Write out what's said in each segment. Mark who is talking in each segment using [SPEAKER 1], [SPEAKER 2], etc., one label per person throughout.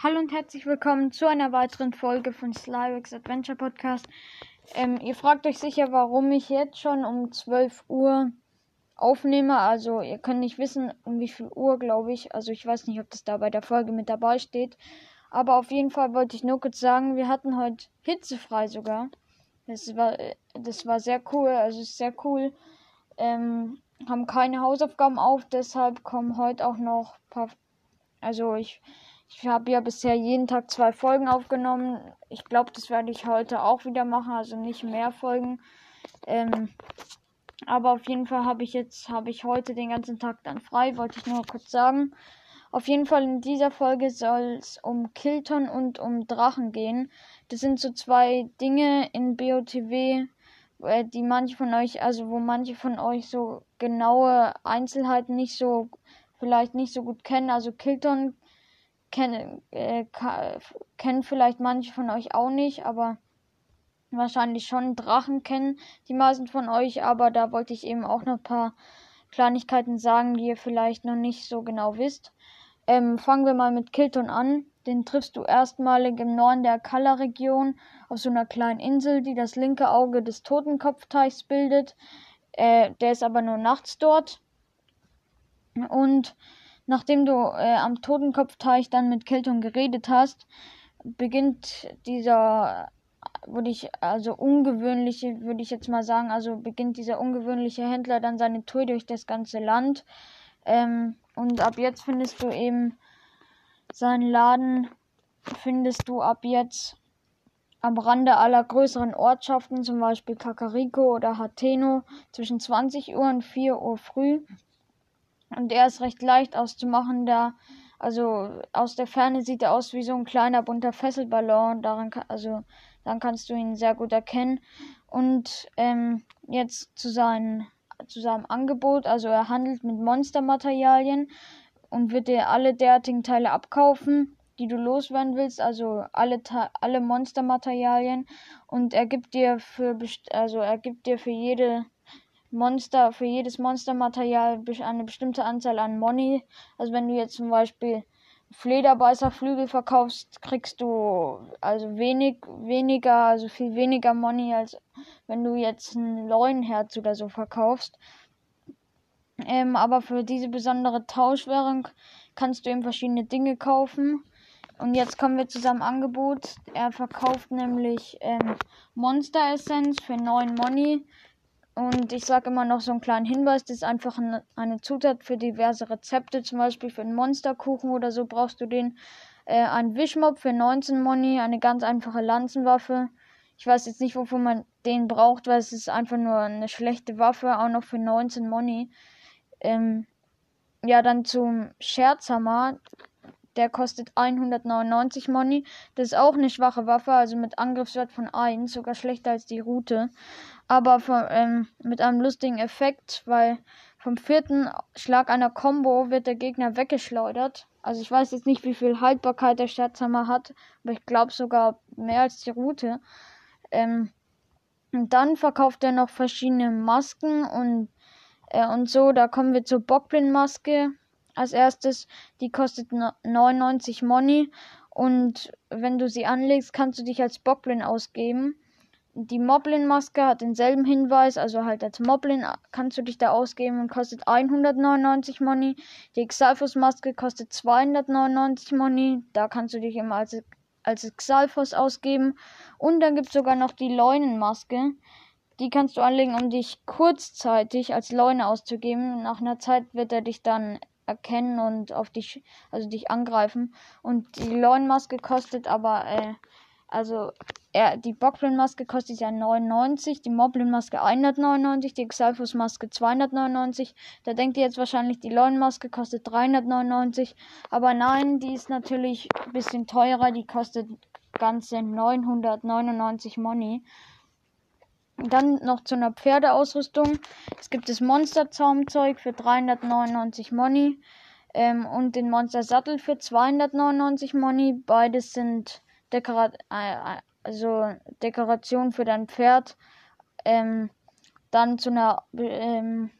[SPEAKER 1] Hallo und herzlich willkommen zu einer weiteren Folge von Slyrex Adventure Podcast. Ähm, ihr fragt euch sicher, warum ich jetzt schon um 12 Uhr aufnehme. Also ihr könnt nicht wissen, um wie viel Uhr, glaube ich. Also ich weiß nicht, ob das da bei der Folge mit dabei steht. Aber auf jeden Fall wollte ich nur kurz sagen, wir hatten heute hitzefrei sogar. Das war, das war sehr cool. Also ist sehr cool. Ähm, haben keine Hausaufgaben auf, deshalb kommen heute auch noch ein paar. Also ich, ich habe ja bisher jeden Tag zwei Folgen aufgenommen. Ich glaube, das werde ich heute auch wieder machen, also nicht mehr Folgen. Ähm, aber auf jeden Fall habe ich jetzt, habe ich heute den ganzen Tag dann frei, wollte ich nur kurz sagen. Auf jeden Fall in dieser Folge soll es um Kilton und um Drachen gehen. Das sind so zwei Dinge in BOTW, äh, die manche von euch, also wo manche von euch so genaue Einzelheiten nicht so, vielleicht nicht so gut kennen. Also Kilton kennen, äh, kennen vielleicht manche von euch auch nicht, aber wahrscheinlich schon Drachen kennen die meisten von euch. Aber da wollte ich eben auch noch ein paar Kleinigkeiten sagen, die ihr vielleicht noch nicht so genau wisst. Ähm, fangen wir mal mit Kilton an. Den triffst du erstmalig im Norden der Kalla-Region auf so einer kleinen Insel, die das linke Auge des Totenkopfteichs bildet. Äh, der ist aber nur nachts dort. Und nachdem du äh, am Totenkopfteich dann mit Kilton geredet hast, beginnt dieser würde ich also ungewöhnliche, würde ich jetzt mal sagen, also beginnt dieser ungewöhnliche Händler dann seine Tour durch das ganze Land. Ähm, und ab jetzt findest du eben seinen Laden, findest du ab jetzt am Rande aller größeren Ortschaften, zum Beispiel Kakariko oder Hateno, zwischen 20 Uhr und 4 Uhr früh. Und er ist recht leicht auszumachen, da, also aus der Ferne sieht er aus wie so ein kleiner bunter Fesselballon. Daran kann, also dann kannst du ihn sehr gut erkennen. Und ähm, jetzt zu seinen zu seinem Angebot. Also er handelt mit Monstermaterialien und wird dir alle derartigen Teile abkaufen, die du loswerden willst, also alle alle Monstermaterialien und er gibt dir für also er gibt dir für jede Monster für jedes Monstermaterial eine bestimmte Anzahl an Money. Also wenn du jetzt zum Beispiel Flederbeißerflügel verkaufst, kriegst du also wenig, weniger, also viel weniger Money, als wenn du jetzt ein Leunherz oder so verkaufst. Ähm, aber für diese besondere Tauschwährung kannst du eben verschiedene Dinge kaufen. Und jetzt kommen wir zu seinem Angebot. Er verkauft nämlich ähm, Monster Essence für 9 Money und ich sage immer noch so einen kleinen Hinweis, das ist einfach ein, eine Zutat für diverse Rezepte, zum Beispiel für einen Monsterkuchen oder so brauchst du den. Äh, ein Wischmob für 19 Money, eine ganz einfache Lanzenwaffe. Ich weiß jetzt nicht, wofür man den braucht, weil es ist einfach nur eine schlechte Waffe, auch noch für 19 Money. Ähm, ja, dann zum Scherzhammer. Der kostet 199 Money. Das ist auch eine schwache Waffe, also mit Angriffswert von 1, sogar schlechter als die Route aber von, ähm, mit einem lustigen Effekt, weil vom vierten Schlag einer Combo wird der Gegner weggeschleudert. Also ich weiß jetzt nicht, wie viel Haltbarkeit der Schatzhammer hat, aber ich glaube sogar mehr als die Route. Ähm, und dann verkauft er noch verschiedene Masken und, äh, und so. Da kommen wir zur Bockblin-Maske als erstes. Die kostet 99 Money. Und wenn du sie anlegst, kannst du dich als Bockblin ausgeben. Die Moblin-Maske hat denselben Hinweis, also halt als Moblin kannst du dich da ausgeben und kostet 199 Money. Die Xalfos-Maske kostet 299 Money, da kannst du dich immer als, als Xalfos ausgeben. Und dann gibt es sogar noch die Leunenmaske. Die kannst du anlegen, um dich kurzzeitig als Leune auszugeben. Nach einer Zeit wird er dich dann erkennen und auf dich, also dich angreifen. Und die Leunenmaske kostet aber äh, also, er, die Bockblin-Maske kostet ja 99, die Moblin-Maske 199, die Xalfus-Maske 299. Da denkt ihr jetzt wahrscheinlich, die Leun-Maske kostet 399. Aber nein, die ist natürlich ein bisschen teurer. Die kostet ganze 999 Money. Dann noch zu einer Pferdeausrüstung. Es gibt das Monster-Zaumzeug für 399 Money. Ähm, und den Monster-Sattel für 299 Money. Beides sind Dekora äh, also Dekoration für dein Pferd. Ähm, dann zu einer ähm,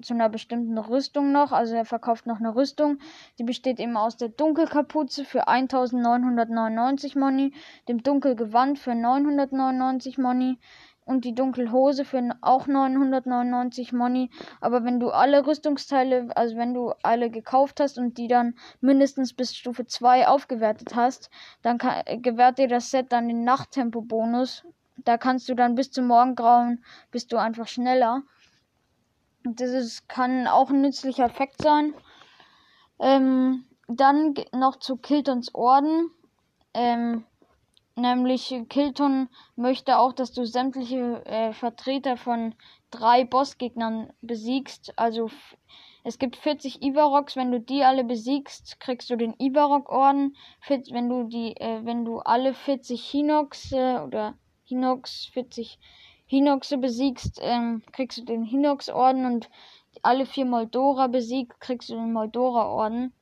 [SPEAKER 1] zu einer bestimmten Rüstung noch. Also er verkauft noch eine Rüstung. Die besteht eben aus der Dunkelkapuze für 1999 Money, dem Dunkelgewand für 999 Money und die Dunkelhose für auch 999 Money. Aber wenn du alle Rüstungsteile, also wenn du alle gekauft hast und die dann mindestens bis Stufe 2 aufgewertet hast, dann kann, gewährt dir das Set dann den Nachttempo-Bonus. Da kannst du dann bis zum Morgengrauen, bist du einfach schneller. Das ist, kann auch ein nützlicher Effekt sein. Ähm, dann noch zu Kiltons Orden. Ähm, nämlich Kilton möchte auch, dass du sämtliche äh, Vertreter von drei Bossgegnern besiegst. Also es gibt 40 Ivaroks, wenn du die alle besiegst, kriegst du den Ivarok-Orden. Wenn du die, äh, wenn du alle 40 Hinox äh, oder Hinox 40 Hinoxe besiegst, ähm, kriegst du den Hinox-Orden und alle vier Moldora besiegt, kriegst du den Moldora-Orden.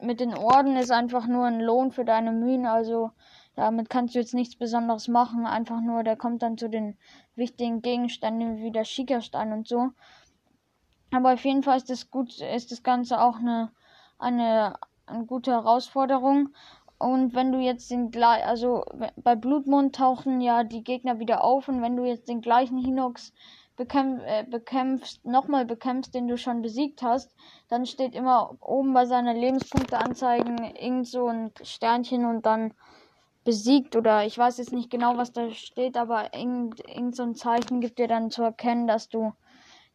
[SPEAKER 1] Mit den Orden ist einfach nur ein Lohn für deine Mühen, also damit kannst du jetzt nichts Besonderes machen, einfach nur, der kommt dann zu den wichtigen Gegenständen wie der Schickerstein und so. Aber auf jeden Fall ist das gut, ist das Ganze auch eine, eine, eine gute Herausforderung. Und wenn du jetzt den gleichen, also bei Blutmond tauchen ja die Gegner wieder auf und wenn du jetzt den gleichen Hinox bekämpf, äh, bekämpfst, nochmal bekämpfst, den du schon besiegt hast, dann steht immer oben bei seiner Lebenspunkteanzeigen irgend so ein Sternchen und dann besiegt oder ich weiß jetzt nicht genau, was da steht, aber irgend, irgend so ein Zeichen gibt dir dann zu erkennen, dass du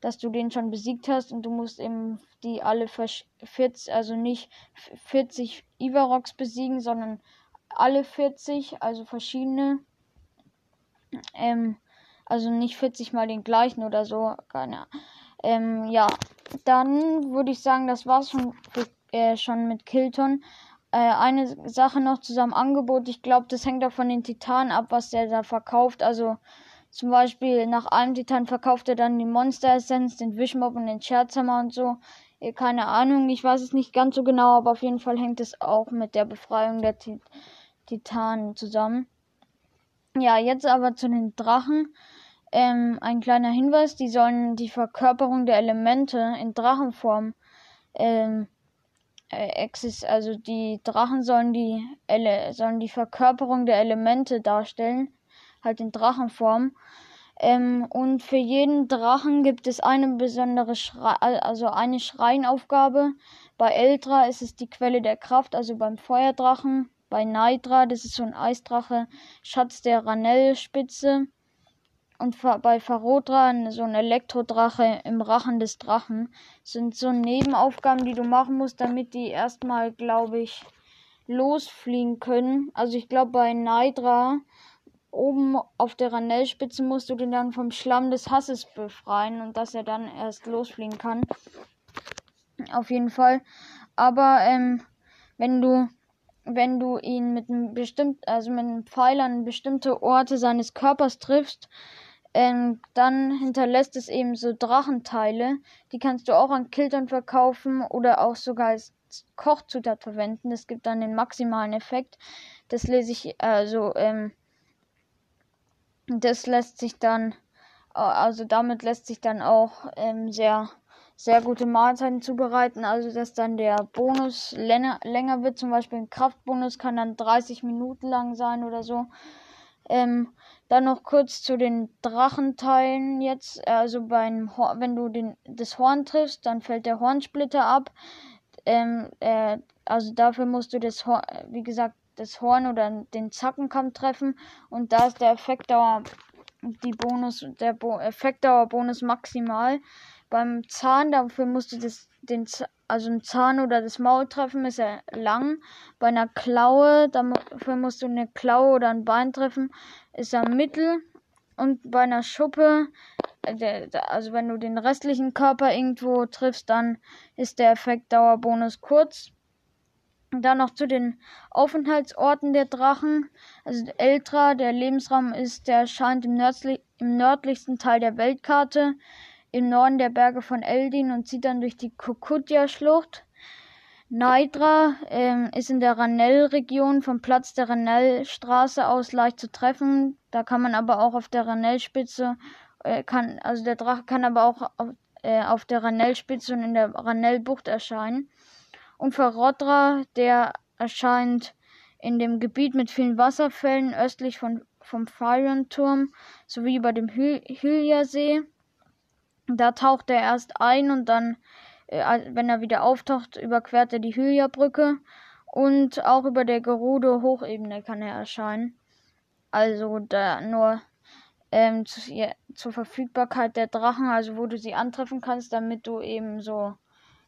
[SPEAKER 1] dass du den schon besiegt hast und du musst eben die alle 40, also nicht 40 Ivaroks besiegen, sondern alle 40, also verschiedene. Ähm, also nicht 40 mal den gleichen oder so, keine ähm, ja, dann würde ich sagen, das war's schon, äh, schon mit Kilton. Äh, eine Sache noch zu seinem Angebot. Ich glaube, das hängt auch von den Titanen ab, was der da verkauft. Also zum Beispiel nach einem Titan verkauft er dann die Monster Essenz, den Wischmob und den Scherzhammer und so. Äh, keine Ahnung, ich weiß es nicht ganz so genau, aber auf jeden Fall hängt es auch mit der Befreiung der Tit Titanen zusammen. Ja, jetzt aber zu den Drachen. Ähm, ein kleiner Hinweis, die sollen die Verkörperung der Elemente in Drachenform ähm, äh, also die Drachen sollen die Ele sollen die Verkörperung der Elemente darstellen halt in Drachenform. Ähm, und für jeden Drachen gibt es eine besondere Schrei also eine Schreinaufgabe. Bei Eltra ist es die Quelle der Kraft, also beim Feuerdrachen. Bei Naidra, das ist so ein Eisdrache, Schatz der Ranellspitze. Und bei Farodra so ein Elektrodrache im Rachen des Drachen. Sind so Nebenaufgaben, die du machen musst, damit die erstmal, glaube ich, losfliegen können. Also ich glaube bei Naidra oben auf der Ranellspitze musst du den dann vom Schlamm des Hasses befreien und dass er dann erst losfliegen kann. Auf jeden Fall. Aber ähm, wenn du wenn du ihn mit einem bestimmt also mit einem Pfeil an bestimmte Orte seines Körpers triffst, ähm, dann hinterlässt es eben so Drachenteile. Die kannst du auch an Kiltern verkaufen oder auch sogar als Kochzutat verwenden. Das gibt dann den maximalen Effekt. Das lese ich also ähm, das lässt sich dann, also damit lässt sich dann auch ähm, sehr, sehr gute Mahlzeiten zubereiten. Also dass dann der Bonus länger, länger wird. Zum Beispiel ein Kraftbonus kann dann 30 Minuten lang sein oder so. Ähm, dann noch kurz zu den Drachenteilen jetzt. Also beim Hor wenn du den, das Horn triffst, dann fällt der Hornsplitter ab. Ähm, äh, also dafür musst du das Horn, wie gesagt, das Horn oder den Zackenkamm treffen und da ist der Effektdauer die Bonus der Bo Effektdauer Bonus maximal. Beim Zahn dafür musst du das den also ein Zahn oder das Maul treffen ist er lang. Bei einer Klaue dafür musst du eine Klaue oder ein Bein treffen ist er mittel und bei einer Schuppe äh, also wenn du den restlichen Körper irgendwo triffst, dann ist der Effektdauerbonus kurz. Dann noch zu den Aufenthaltsorten der Drachen. Also Eltra, der Lebensraum ist, der erscheint im, nördlich, im nördlichsten Teil der Weltkarte, im Norden der Berge von Eldin und zieht dann durch die Kukutja-Schlucht. Naidra ähm, ist in der Ranell-Region vom Platz der Ranell-Straße aus leicht zu treffen. Da kann man aber auch auf der Ranell-Spitze, äh, also der Drache kann aber auch auf, äh, auf der Ranellspitze und in der Ranellbucht erscheinen. Und Verrodra, der erscheint in dem Gebiet mit vielen Wasserfällen östlich von, vom Farion-Turm sowie über dem Hylia-See. Da taucht er erst ein und dann, äh, wenn er wieder auftaucht, überquert er die Hylia-Brücke. Und auch über der Gerudo-Hochebene kann er erscheinen. Also da nur ähm, zu, ja, zur Verfügbarkeit der Drachen, also wo du sie antreffen kannst, damit du eben so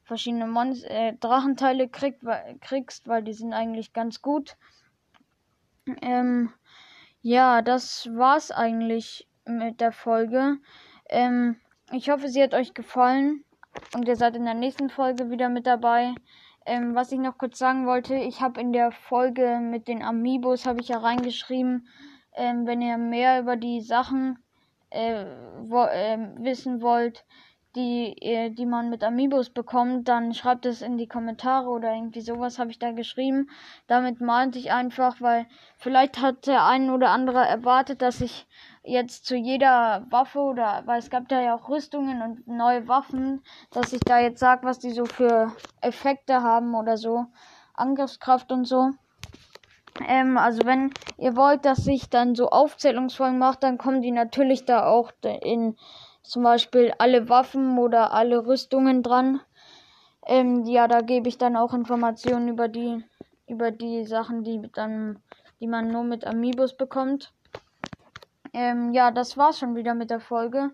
[SPEAKER 1] verschiedene Mon äh, Drachenteile krieg, kriegst, weil die sind eigentlich ganz gut. Ähm, ja, das war's eigentlich mit der Folge. Ähm, ich hoffe, sie hat euch gefallen und ihr seid in der nächsten Folge wieder mit dabei. Ähm, was ich noch kurz sagen wollte, ich habe in der Folge mit den Amiibos habe ich ja reingeschrieben, ähm, wenn ihr mehr über die Sachen äh, wo, äh, wissen wollt, die, äh, die man mit Amiibos bekommt, dann schreibt es in die Kommentare oder irgendwie sowas habe ich da geschrieben. Damit meinte ich einfach, weil vielleicht hat der ein oder andere erwartet, dass ich jetzt zu jeder Waffe oder, weil es gab da ja auch Rüstungen und neue Waffen, dass ich da jetzt sage, was die so für Effekte haben oder so. Angriffskraft und so. Ähm, also wenn ihr wollt, dass ich dann so Aufzählungsfolgen mache, dann kommen die natürlich da auch in zum Beispiel alle Waffen oder alle Rüstungen dran. Ähm, ja, da gebe ich dann auch Informationen über die über die Sachen, die dann die man nur mit Amiibos bekommt. Ähm, ja, das war's schon wieder mit der Folge.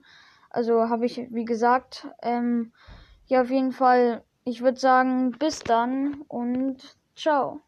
[SPEAKER 1] Also habe ich, wie gesagt, ähm, ja, auf jeden Fall, ich würde sagen, bis dann und ciao.